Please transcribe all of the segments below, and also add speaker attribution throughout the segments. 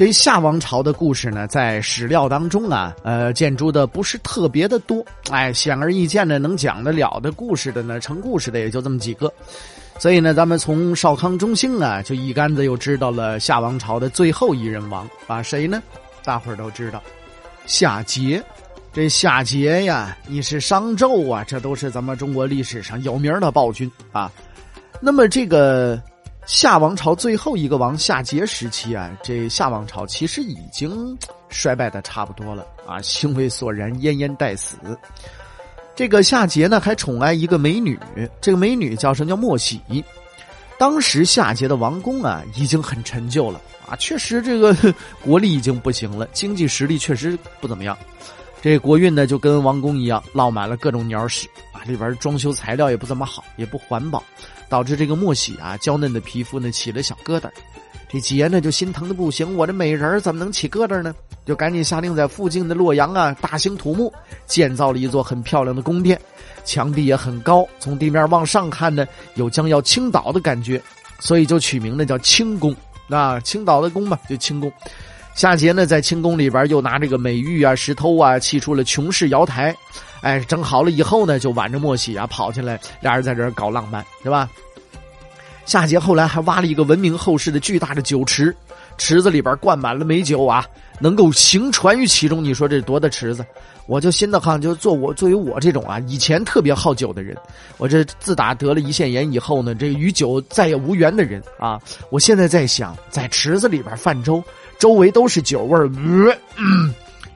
Speaker 1: 这夏王朝的故事呢，在史料当中啊，呃，建筑的不是特别的多，哎，显而易见的能讲得了的故事的呢，成故事的也就这么几个，所以呢，咱们从少康中兴啊，就一竿子又知道了夏王朝的最后一任王啊，谁呢？大伙儿都知道，夏桀。这夏桀呀，你是商纣啊，这都是咱们中国历史上有名的暴君啊。那么这个。夏王朝最后一个王夏桀时期啊，这夏王朝其实已经衰败的差不多了啊，兴味索然，奄奄待死。这个夏桀呢，还宠爱一个美女，这个美女叫什么？叫莫喜。当时夏桀的王宫啊，已经很陈旧了啊，确实这个国力已经不行了，经济实力确实不怎么样。这国运呢，就跟王宫一样，落满了各种鸟屎啊！里边装修材料也不怎么好，也不环保，导致这个莫喜啊娇嫩的皮肤呢起了小疙瘩。这桀呢就心疼的不行，我这美人怎么能起疙瘩呢？就赶紧下令在附近的洛阳啊大兴土木，建造了一座很漂亮的宫殿，墙壁也很高，从地面往上看呢有将要倾倒的感觉，所以就取名呢叫清宫啊，倾倒的宫嘛，就清宫。夏桀呢，在清宫里边又拿这个美玉啊、石头啊砌出了琼式瑶台，哎，整好了以后呢，就挽着莫喜啊跑进来，俩人在这儿搞浪漫，是吧？夏桀后来还挖了一个闻名后世的巨大的酒池，池子里边灌满了美酒啊，能够行船于其中。你说这多大池子？我就心的哈，就做我作为我这种啊，以前特别好酒的人，我这自打得了胰腺炎以后呢，这与酒再也无缘的人啊，我现在在想，在池子里边泛舟。周围都是酒味儿，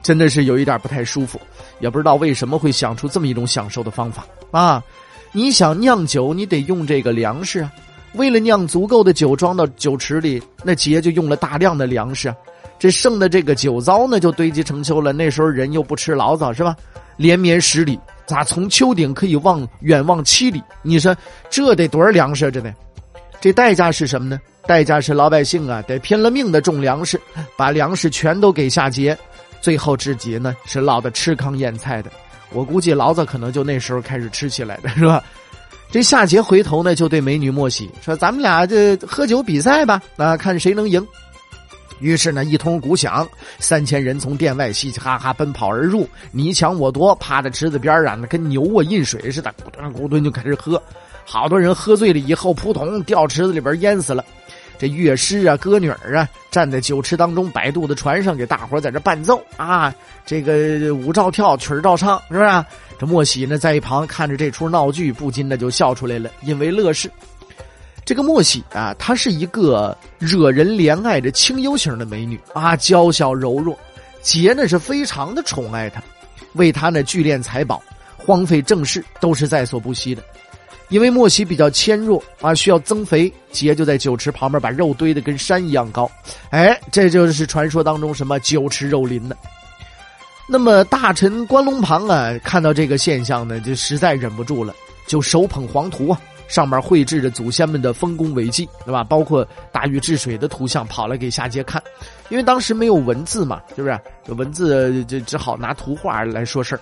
Speaker 1: 真的是有一点不太舒服，也不知道为什么会想出这么一种享受的方法啊！你想酿酒，你得用这个粮食啊。为了酿足够的酒装到酒池里，那桀就用了大量的粮食啊，这剩的这个酒糟呢就堆积成丘了。那时候人又不吃醪糟是吧？连绵十里，咋从丘顶可以望远望七里？你说这得多少粮食啊？这得，这代价是什么呢？代价是老百姓啊，得拼了命的种粮食，把粮食全都给夏桀，最后至极呢是落得吃糠咽菜的。我估计老子可能就那时候开始吃起来的，是吧？这夏桀回头呢就对美女莫喜说：“咱们俩这喝酒比赛吧，啊，看谁能赢。”于是呢一通鼓响，三千人从殿外嘻嘻哈哈奔跑而入，你抢我夺，趴在池子边上，那跟牛啊饮水似的，咕咚咕咚就开始喝。好多人喝醉了以后，扑通掉池子里边淹死了。这乐师啊，歌女儿啊，站在酒池当中，摆渡的船上，给大伙在这伴奏啊。这个舞照跳，曲儿照唱，是不是？这莫喜呢，在一旁看着这出闹剧，不禁的就笑出来了，因为乐事。这个莫喜啊，她是一个惹人怜爱的清幽型的美女啊，娇小柔弱。杰呢是非常的宠爱她，为她呢聚敛财宝，荒废政事，都是在所不惜的。因为莫西比较纤弱啊，需要增肥，杰就在酒池旁边把肉堆得跟山一样高，哎，这就是传说当中什么酒池肉林的。那么大臣关龙庞啊，看到这个现象呢，就实在忍不住了，就手捧黄图啊，上面绘制着祖先们的丰功伟绩，对吧？包括大禹治水的图像，跑来给夏桀看，因为当时没有文字嘛，是不是？文字就只好拿图画来说事儿。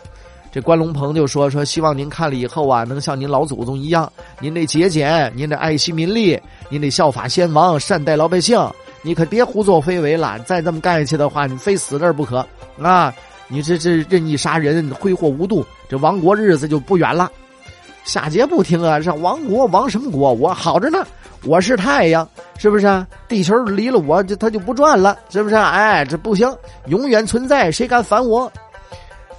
Speaker 1: 这关龙鹏就说说，希望您看了以后啊，能像您老祖宗一样，您得节俭，您得爱惜民力，您得效法先王，善待老百姓。你可别胡作非为了，再这么干下去的话，你非死这儿不可啊！你这这任意杀人，挥霍无度，这亡国日子就不远了。夏桀不听啊，这亡国亡什么国？我好着呢，我是太阳，是不是？地球离了我，就它就不转了，是不是？哎，这不行，永远存在，谁敢反我？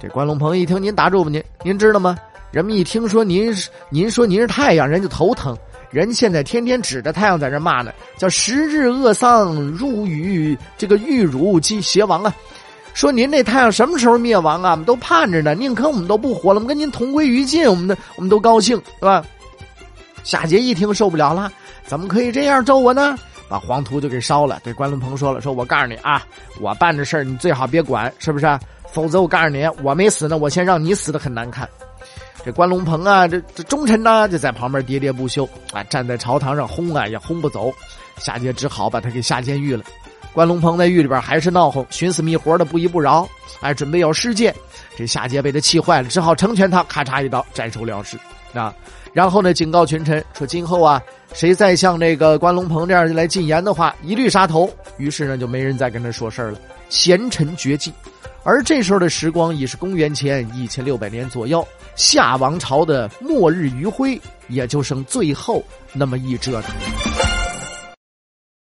Speaker 1: 这关龙鹏一听，您打住吧，您您知道吗？人们一听说您是您说您是太阳，人就头疼。人现在天天指着太阳在这骂呢，叫十日恶丧，入于这个玉汝即邪王啊！说您这太阳什么时候灭亡啊？我们都盼着呢，宁可我们都不活了，我们跟您同归于尽，我们的我们都高兴，是吧？夏桀一听受不了了，怎么可以这样咒我呢？把黄土就给烧了。对关龙鹏说了：“说我告诉你啊，我办的事儿你最好别管，是不是？否则我告诉你，我没死呢，我先让你死的很难看。”这关龙鹏啊，这这忠臣呢，就在旁边喋喋不休啊，站在朝堂上轰啊，也轰不走。夏桀只好把他给下监狱了。关龙鹏在狱里边还是闹哄，寻死觅活的不依不饶，哎，准备要施剑。这夏桀被他气坏了，只好成全他，咔嚓一刀斩首了事啊。然后呢，警告群臣说，今后啊，谁再像这个关龙鹏这样来进言的话，一律杀头。于是呢，就没人再跟他说事了，贤臣绝迹。而这时候的时光已是公元前一千六百年左右，夏王朝的末日余晖也就剩最后那么一折腾。